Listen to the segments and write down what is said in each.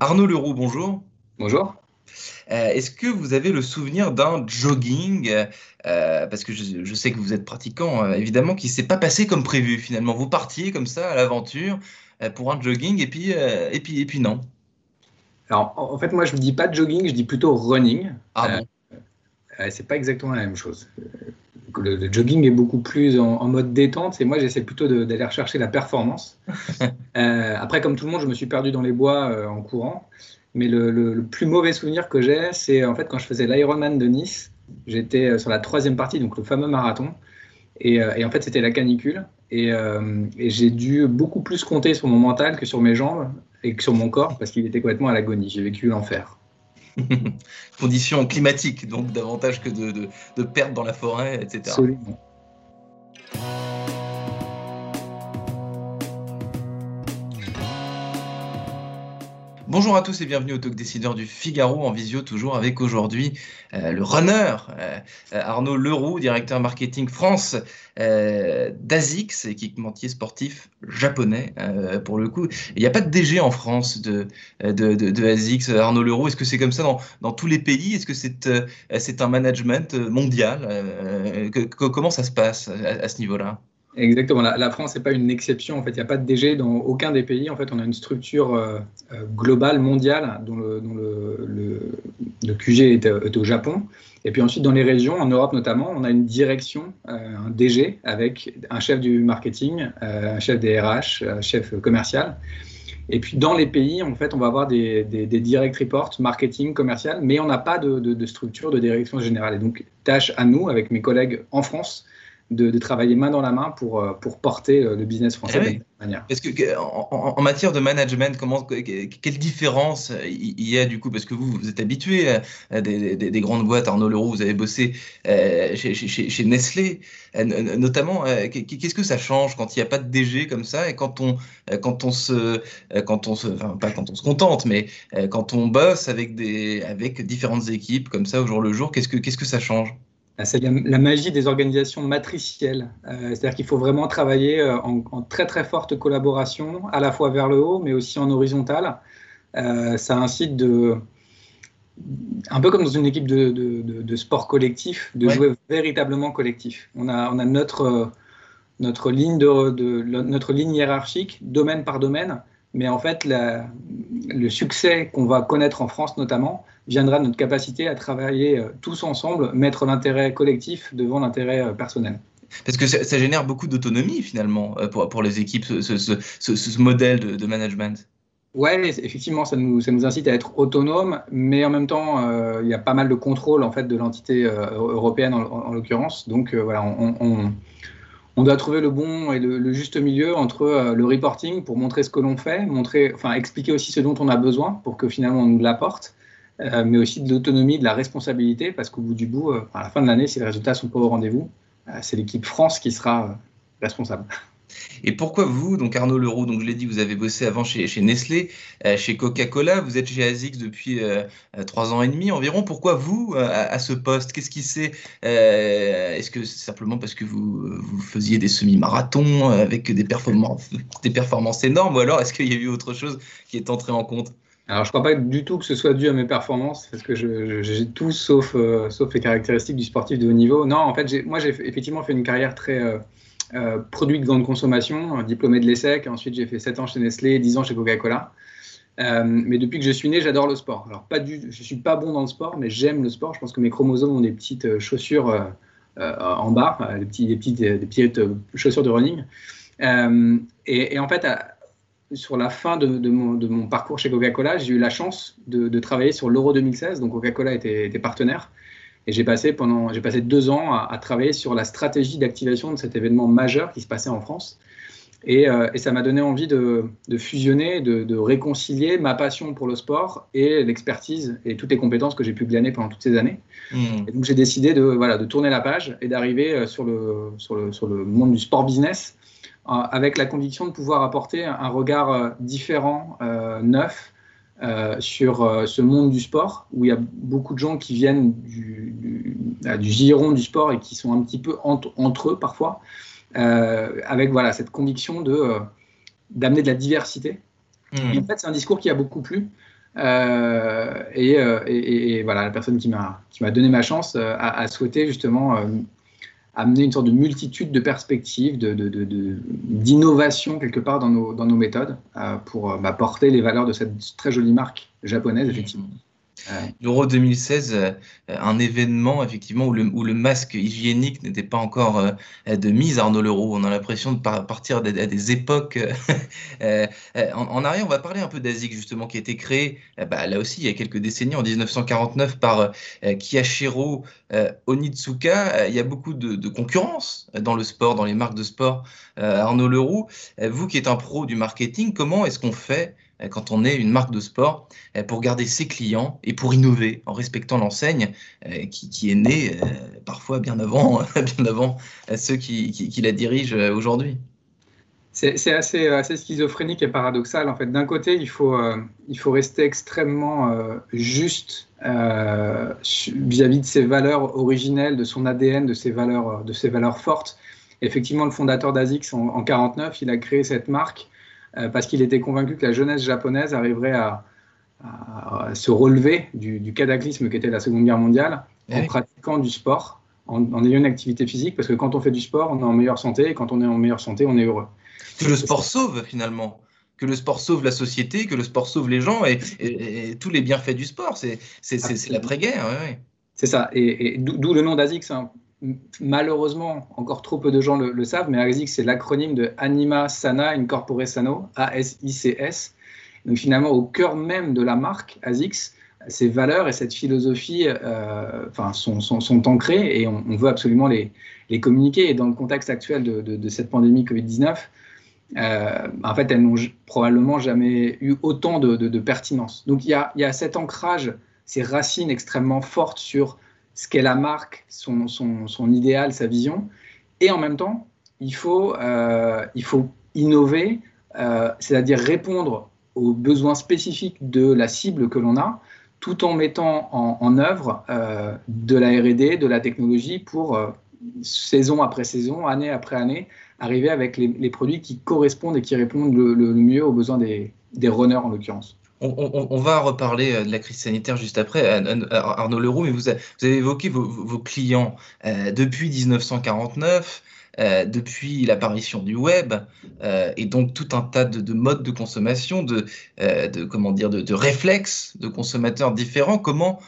Arnaud Leroux, bonjour. Bonjour. Euh, Est-ce que vous avez le souvenir d'un jogging euh, Parce que je, je sais que vous êtes pratiquant, euh, évidemment, qui s'est pas passé comme prévu finalement. Vous partiez comme ça à l'aventure euh, pour un jogging et puis, euh, et puis, et puis non. Alors, en fait, moi, je ne dis pas jogging, je dis plutôt running. Ah Euh, bon? Euh, c'est pas exactement la même chose. Le, le jogging est beaucoup plus en, en mode détente et moi j'essaie plutôt d'aller rechercher la performance. Euh, après, comme tout le monde, je me suis perdu dans les bois euh, en courant. Mais le, le- le plus mauvais souvenir que j'ai, c'est en fait quand je faisais l'Ironman de Nice. J'étais euh, sur la troisième partie, donc le fameux marathon. Et, euh, et en fait, c'était la canicule. Et, et j'ai dû beaucoup plus compter sur mon mental que sur mes jambes et que sur mon corps parce qu'il était complètement à l'agonie. J'ai vécu l'enfer. Conditions climatiques, donc davantage que de, de, perdre dans la forêt, etc. Bonjour à tous et bienvenue au Talk Décideur du Figaro en visio, toujours avec aujourd'hui euh, le runner euh, euh, Arnaud Leroux, directeur marketing France euh, d'ASICS, équipementier sportif japonais pour le coup. Il n'y a pas de DG en France de, de, Arnaud Leroux. Est-ce que c'est comme ça dans, dans tous les pays? Est-ce que c'est un management mondial que- Comment ça se passe à ce niveau-là? Exactement. La, France n'est pas une exception. En fait, il n'y a pas de DG dans aucun des pays. En fait, on a une structure euh, euh, globale, mondiale, dont le, QG est, euh, est au Japon. Et puis ensuite, dans les régions, en Europe notamment, on a une direction, un DG, avec un chef du marketing, un chef des RH, un chef commercial. Et puis dans les pays, en fait, on va avoir des, direct reports, marketing, commercial, mais on n'a pas de, de structure de direction générale. Et donc, tâche à nous, avec mes collègues en France, de, de travailler main dans la main pour, euh, pour porter euh, le business français de oui. cette manière. Parce que en, matière de management, comment, que- que- quelle différence il y a du coup Parce que vous, vous êtes habitué à des, des- des grandes boîtes. Arnaud Leroux, vous avez bossé euh, chez, chez- chez- chez Nestlé, euh, notamment. euh, qu'est- Qu'est-ce que ça change quand il n'y a pas de DG comme ça et quand on, quand on se, quand on se, enfin pas quand on se contente, mais quand on bosse avec des, avec différentes équipes comme ça au jour le jour, qu'est-ce que, ça change? Ah, C'est la, la magie des organisations matricielles. Euh, C'est-à-dire qu'il faut vraiment travailler euh, en, en très très forte collaboration, à la fois vers le haut, mais aussi en horizontal. Euh, ça incite de, un peu comme dans une équipe de, de- de- de sport collectif, de Ouais. jouer véritablement collectif. On a, on a notre, notre, ligne notre ligne hiérarchique, domaine par domaine, mais en fait, la- le succès qu'on va connaître en France notamment viendra de notre capacité à travailler euh, tous ensemble, mettre l'intérêt collectif devant l'intérêt euh, personnel. Parce que ça, génère beaucoup d'autonomie finalement euh, pour, pour les équipes, ce, ce- ce- ce- ce modèle de, de management. Ouais, effectivement, ça nous, ça nous incite à être autonomes, mais en même temps, euh, il y a pas mal de contrôle en fait de l'entité euh, européenne en, en- en l'occurrence. Donc euh, voilà, on, on- on doit trouver le bon et le, le juste milieu entre le reporting pour montrer ce que l'on fait, montrer, enfin expliquer aussi ce dont on a besoin pour que finalement on nous l'apporte, euh, mais aussi de l'autonomie, de la responsabilité, parce qu'au bout du bout, euh, à la fin de l'année, si les résultats sont pas au rendez-vous, euh, c'est l'équipe France qui sera responsable. Et pourquoi vous, donc Arnaud Leroux, donc je l'ai dit, vous avez bossé avant chez, Nestlé, chez Coca-Cola, vous êtes chez ASICS depuis trois ans et demi environ. Pourquoi vous à, ce poste? Qu'est-ce qui s'est Est-ce que c'est simplement parce que vous, faisiez des semi-marathons avec des performances, des performances énormes, ou alors est-ce qu'il y a eu autre chose qui est entré en compte? Alors, je ne crois pas du tout que ce soit dû à mes performances, parce que j'ai tout sauf, euh, sauf les caractéristiques du sportif de haut niveau. Non, en fait, moi, j'ai effectivement fait une carrière très euh, euh, produit de grande consommation, diplômé de l'ESSEC. Ensuite, j'ai fait 7 ans chez Nestlé, 10 ans chez Coca-Cola. Euh, mais depuis que je suis né, j'adore le sport. Alors, pas du, je ne suis pas bon dans le sport, mais j'aime le sport. Je pense que mes chromosomes ont des petites euh, chaussures en bas, des, petites, chaussures de running. Et, et en fait, à- sur la fin de, de mon, de mon parcours chez Coca-Cola, j'ai eu la chance de, de travailler sur l'Euro 2016. Donc Coca-Cola était, était partenaire. Et j'ai passé, pendant, j'ai passé deux ans à, à travailler sur la stratégie d'activation de cet événement majeur qui se passait en France. Et, ça m'a donné envie de, fusionner, de, réconcilier ma passion pour le sport et l'expertise et toutes les compétences que j'ai pu glaner pendant toutes ces années. Hmm. Et donc j'ai décidé de, voilà, de tourner la page et d'arriver sur le, sur, le, sur le monde du sport business avec la conviction de pouvoir apporter un regard différent, neuf, euh, sur euh, ce monde du sport, où il y a beaucoup de gens qui viennent du, du, euh, du giron du sport et qui sont un petit peu entre eux parfois, avec voilà, cette conviction de, d'amener de la diversité. Mmh. en fait, c'est un discours qui a beaucoup plu. Et, et, voilà, la personne qui m'a, qui m'a donné ma chance a, a souhaité justement amener une sorte de multitude de perspectives, d'innovation de, de, quelque part dans nos, méthodes euh, pour euh, porter les valeurs de cette très jolie marque japonaise, effectivement. L'Euro 2016, euh, un événement effectivement où le, masque hygiénique n'était pas encore euh, de mise, Arnaud Leroux. On a l'impression de partir à des, époques euh, en, arrière. On va parler un peu d'ASIC justement, qui a été créé bah, là aussi il y a quelques décennies, en 1949, par Kiyashiro Onitsuka. Il y a beaucoup de, de, concurrence dans le sport, dans les marques de sport. Arnaud Leroux, vous qui êtes un pro du marketing, comment est-ce qu'on fait quand on est une marque de sport, euh, pour garder ses clients et pour innover en respectant l'enseigne euh, qui, est née parfois bien avant, bien avant ceux qui, la dirigent aujourd'hui. C'est assez, assez, schizophrénique et paradoxal. En fait, d'un côté, il faut, il faut rester extrêmement juste vis-à-vis de ses valeurs originelles, de son ADN, de ses valeurs, de ses valeurs fortes. Effectivement, le fondateur d'ASICS en, en 49, il a créé cette marque euh, parce qu'il était convaincu que la jeunesse japonaise arriverait à, se relever du, cataclysme qu'était la Seconde Guerre mondiale en pratiquant du sport, en, ayant une activité physique, parce que quand on fait du sport, on est en meilleure santé, et quand on est en meilleure santé, on est heureux. Que le sport sauve finalement que le sport sauve la société, que le sport sauve les gens et, tous les bienfaits du sport. C'est l'après-guerre. C'est ça. Et, d'où le nom d'ASICS. Hein malheureusement, encore trop peu de gens le, savent, mais ASICS, c'est l'acronyme de Anima Sana Incorpore Sano, A-S-I-C-S. Donc finalement, au cœur même de la marque ASICS, ces valeurs et cette philosophie euh, enfin, sont, ancrées et on, veut absolument les, communiquer. Et dans le contexte actuel de, cette pandémie Covid-19, euh, en fait, elles n'ont probablement jamais eu autant de, pertinence. Donc il y a, cet ancrage, ces racines extrêmement fortes sur ce qu'est la marque, son, idéal, sa vision. Et en même temps, il faut, euh, innover, euh, c'est-à-dire répondre aux besoins spécifiques de la cible que l'on a, tout en mettant en, œuvre euh, de la RD, de la technologie pour, saison après saison, année après année, arriver avec les, produits qui correspondent et qui répondent le, le mieux aux besoins des, des runners en l'occurrence. On, va reparler euh, de la crise sanitaire juste après, Arnaud Leroux, mais vous, avez évoqué vos, clients euh, depuis 1949. Euh, depuis l'apparition du web et donc tout un tas de, modes de consommation, de, comment dire, de, réflexes de consommateurs différents. Comment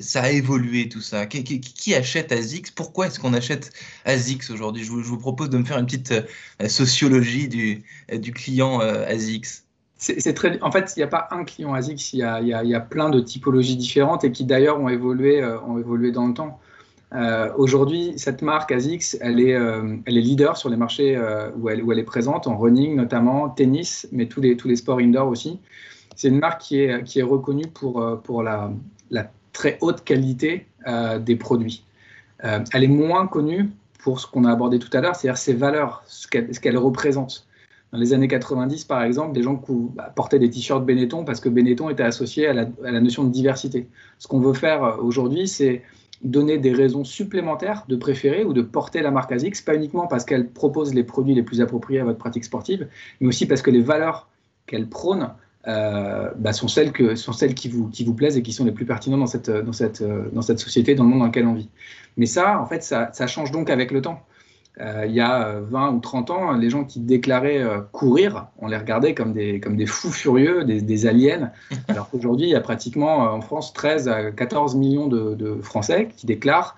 ça a évolué tout ça? Qui, achète ASICS Pourquoi est-ce qu'on achète ASICS aujourd'hui? Je, vous propose de me faire une petite sociologie du, du client ASICS c'est très, en fait, il n'y a pas un client ASICS, il y a, y a, plein de typologies différentes et qui d'ailleurs ont évolué, euh, dans le temps. Euh, aujourd'hui, cette marque ASICS, elle est, euh, elle est leader sur les marchés où, elle, est présente, en running notamment, tennis, mais tous les, sports indoor aussi. C'est une marque qui est, reconnue pour, la très haute qualité des produits. elle est moins connue pour ce qu'on a abordé tout à l'heure, c'est-à-dire ses valeurs, ce qu'elle représente. Dans les années 90, par exemple, des gens bah, portaient des t-shirts Benetton parce que Benetton était associé à la, notion de diversité. Ce qu'on veut faire euh, aujourd'hui, c'est donner des raisons supplémentaires de préférer ou de porter la marque ASICS, pas uniquement parce qu'elle propose les produits les plus appropriés à votre pratique sportive, mais aussi parce que les valeurs qu'elle prône euh, bah, sont, celles qui vous, plaisent et qui sont les plus pertinentes dans cette, dans cette, société, dans le monde dans lequel on vit. Mais ça, en fait, ça change donc avec le temps. Euh, il y a 20 ou 30 ans, les gens qui déclaraient euh, courir, on les regardait comme des, comme des fous furieux, des, aliens. Alors qu'aujourd'hui, il y a pratiquement euh, en France 13 à 14 millions de, Français qui déclarent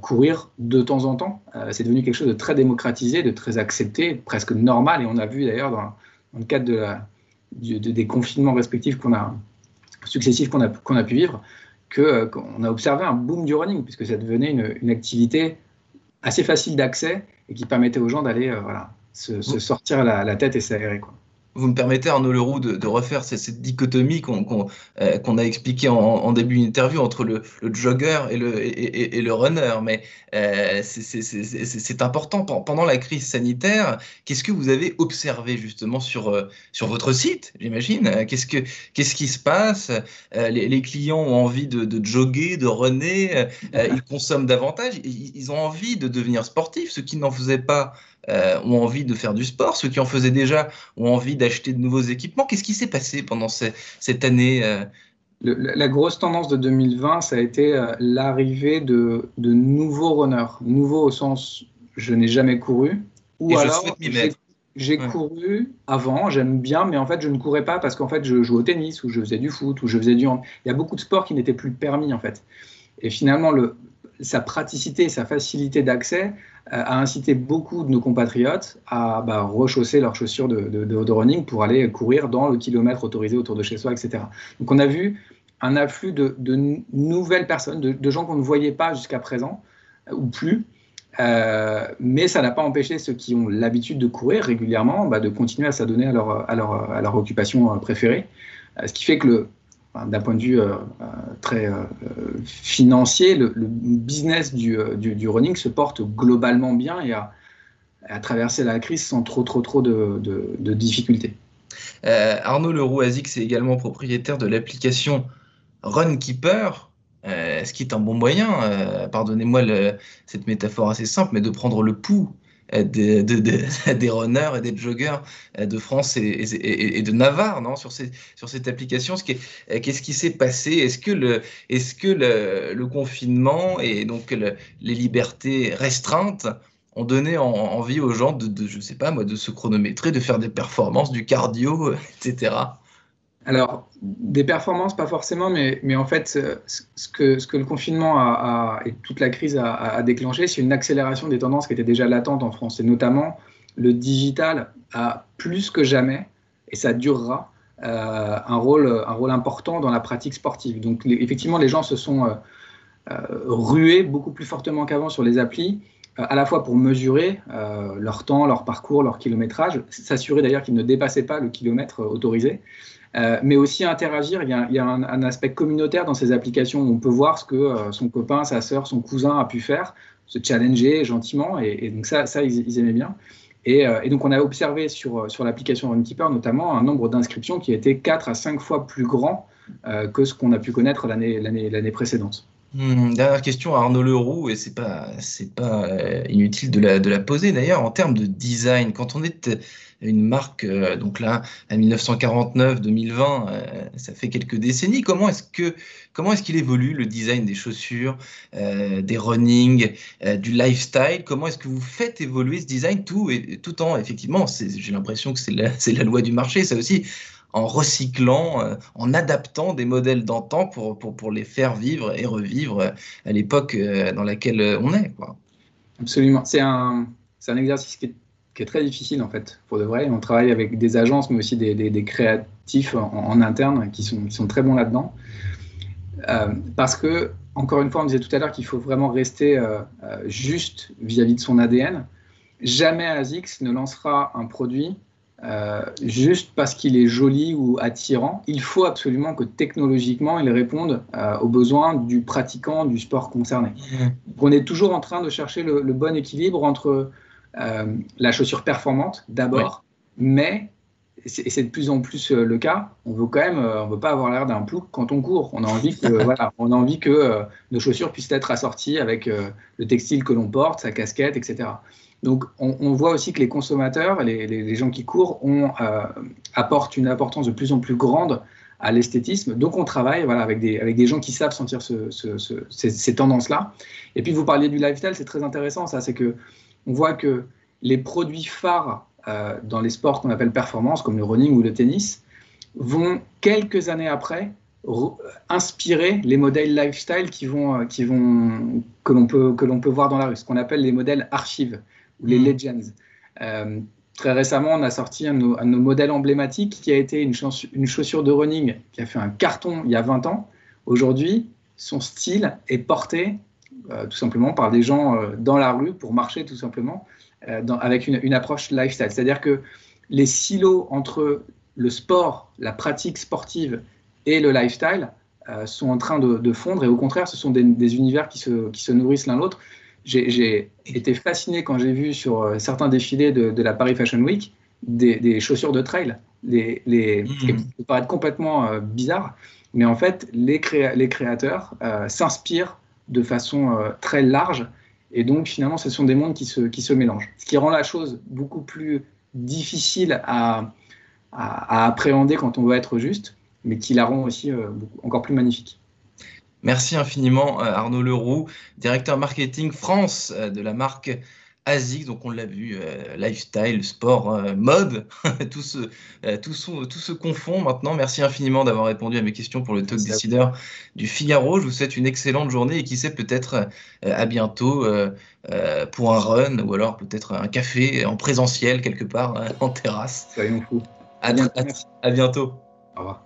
courir de temps en temps. c'est devenu quelque chose de très démocratisé, de très accepté, presque normal. Et on a vu d'ailleurs dans, le cadre de des confinements respectifs qu'on a successifs qu'on a, qu'on a pu vivre, qu'on a observé un boom du running, puisque ça devenait une, une activité assez facile d'accès et qui permettait aux gens d'aller euh, voilà, se, sortir la, la, tête et s'aérer. Quoi vous me permettez, Arnaud Leroux, de, refaire cette, dichotomie qu'on euh, a expliquée en, début d'interview entre le, jogger et le, le runner. Mais euh, c'est important. Pendant la crise sanitaire, qu'est-ce que vous avez observé justement sur, euh, sur votre site, j'imagine? Qu'est-ce que qui se passe? Les, clients ont envie de, de jogger, de runner, ils consomment davantage, ils, ont envie de devenir sportifs. Ceux qui n'en faisaient pas ont envie de faire du sport, ceux qui en faisaient déjà ont envie d'acheter de nouveaux équipements. Qu'est-ce qui s'est passé pendant cette année euh? La grosse tendance de 2020, ça a été euh, l'arrivée de, nouveaux runners. Nouveaux au sens je n'ai jamais couru. Ou alors j'ai couru avant, j'aime bien, mais en fait je ne courais pas parce qu'en fait je jouais au tennis ou je faisais du foot ou je faisais du hand. Il y a beaucoup de sports qui n'étaient plus permis en fait. Et finalement, le, sa praticité, sa facilité d'accès a incité beaucoup de nos compatriotes à bah, rechausser leurs chaussures de, de, running pour aller courir dans le kilomètre autorisé autour de chez soi, etc. Donc on a vu un afflux de, nouvelles personnes, de, gens qu'on ne voyait pas jusqu'à présent, euh, ou plus, euh, mais ça n'a pas empêché ceux qui ont l'habitude de courir régulièrement bah, de continuer à s'adonner à leur, à, leur, à leur, occupation préférée. ce qui fait que le, d'un point de vue euh, euh, très euh, financier, le, business du, du, running se porte globalement bien et a, traversé la crise sans trop, trop, trop de, de, difficultés. Arnaud Leroux Azic, c'est également propriétaire de l'application Runkeeper. ce qui est un bon moyen, pardonnez-moi cette métaphore assez simple, mais de prendre le pouls des, des runners et des joggers euh, de France et, de Navarre non, sur, ces, sur cette application. Euh, qu'est-ce qui s'est passé? Est-ce que, le, est -ce que le, confinement et donc les libertés restreintes ont donné envie aux gens de, de, je sais pas moi, de se chronométrer, de faire des performances, du cardio, etc. Alors, des performances, pas forcément, mais, en fait, ce que, ce que le confinement et toute la crise a, déclenché, c'est une accélération des tendances qui étaient déjà latentes en France, et notamment le digital a plus que jamais, et ça durera, euh, un, rôle, important dans la pratique sportive. Donc, effectivement, les gens se sont euh, euh, rués beaucoup plus fortement qu'avant sur les applis, à la fois pour mesurer leur temps, leur parcours, leur kilométrage, s'assurer d'ailleurs qu'ils ne dépassaient pas le kilomètre autorisé. Euh, mais aussi interagir. Il y a, un, aspect communautaire dans ces applications où on peut voir ce que euh, son copain, sa sœur, son cousin a pu faire, se challenger gentiment. Et, donc ça, ça ils, aimaient bien. Euh, et, donc on a observé sur, sur l'application Runkeeper notamment un nombre d'inscriptions qui était 4 à 5 fois plus grand que ce qu'on a pu connaître l'année précédente. Hmm, dernière question à Arnaud Leroux, et c'est pas, c'est pas inutile de la, de la poser d'ailleurs, en termes de design, quand on est une marque, euh, donc là, à 1949-2020, euh, ça fait quelques décennies. Comment est-ce que comment est-ce qu'il évolue le design des chaussures, euh, des running, du lifestyle? Comment est-ce que vous faites évoluer ce design tout et tout en effectivement, j'ai l'impression que c'est la, la loi du marché, ça aussi en recyclant, en adaptant des modèles d'antan pour, les faire vivre et revivre à l'époque dans laquelle on est. Absolument. C'est un, exercice qui est très difficile en fait, pour de vrai. On travaille avec des agences, mais aussi des, créatifs en, interne qui sont, très bons là-dedans. Euh, parce que, encore une fois, on disait tout à l'heure qu'il faut vraiment rester euh, euh, juste vis-à-vis de son ADN. Jamais ASICS ne lancera un produit juste parce qu'il est joli ou attirant. Il faut absolument que technologiquement, il réponde aux besoins du pratiquant du sport concerné. Mmh. On est toujours en train de chercher le, le bon équilibre entre euh, la chaussure performante d'abord, mais et c'est de plus en plus euh, le cas, on veut quand même, euh, on veut pas avoir l'air d'un plouc quand on court. On a envie que, voilà, on a envie que nos chaussures puissent être assorties avec le textile que l'on porte, sa casquette, etc. Donc, on, voit aussi que les consommateurs, les, gens qui courent, ont, apportent une importance de plus en plus grande à l'esthétisme. Donc, on travaille voilà, avec, des, gens qui savent sentir ce, ces, ces tendances-là. Et puis, vous parliez du lifestyle, c'est très intéressant, ça, c'est que on voit que les produits phares euh, dans les sports qu'on appelle performance, comme le running ou le tennis, vont quelques années après inspirer les modèles lifestyle qui vont, euh, que l'on peut, peut voir dans la rue, ce qu'on appelle les modèles archives ou les mmh. legends. Euh, très récemment, on a sorti un de, nos, modèles emblématiques qui a été une, une, chaussure de running qui a fait un carton il y a 20 ans. Aujourd'hui, son style est porté euh, tout simplement par des gens euh, dans la rue pour marcher tout simplement. avec une, approche lifestyle. C'est-à-dire que les silos entre le sport, la pratique sportive et le lifestyle sont en train de, fondre et au contraire, ce sont des, univers qui se, qui se nourrissent l'un l'autre. J'ai été fasciné quand j'ai vu sur certains défilés de, la Paris Fashion Week des, chaussures de trail, les, les, mmh. qui paraître complètement bizarre, mais en fait, les, les créateurs s'inspirent de façon euh, très large. Et donc, finalement, ce sont des mondes qui se, qui se mélangent. Ce qui rend la chose beaucoup plus difficile à, à, appréhender quand on veut être juste, mais qui la rend aussi euh, encore plus magnifique. Merci infiniment, euh, Arnaud Leroux, directeur marketing France de la marque ASIC, donc on l'a vu, euh, lifestyle, sport, euh, mode, tout, se, euh, tout, tout, se confond maintenant. Merci infiniment d'avoir répondu à mes questions pour le talk décideur du Figaro. Je vous souhaite une excellente journée et qui sait peut-être à bientôt pour un run ou alors peut-être un café en présentiel quelque part en terrasse. Soyons fous. À, à bientôt. Au revoir.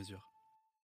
mesure.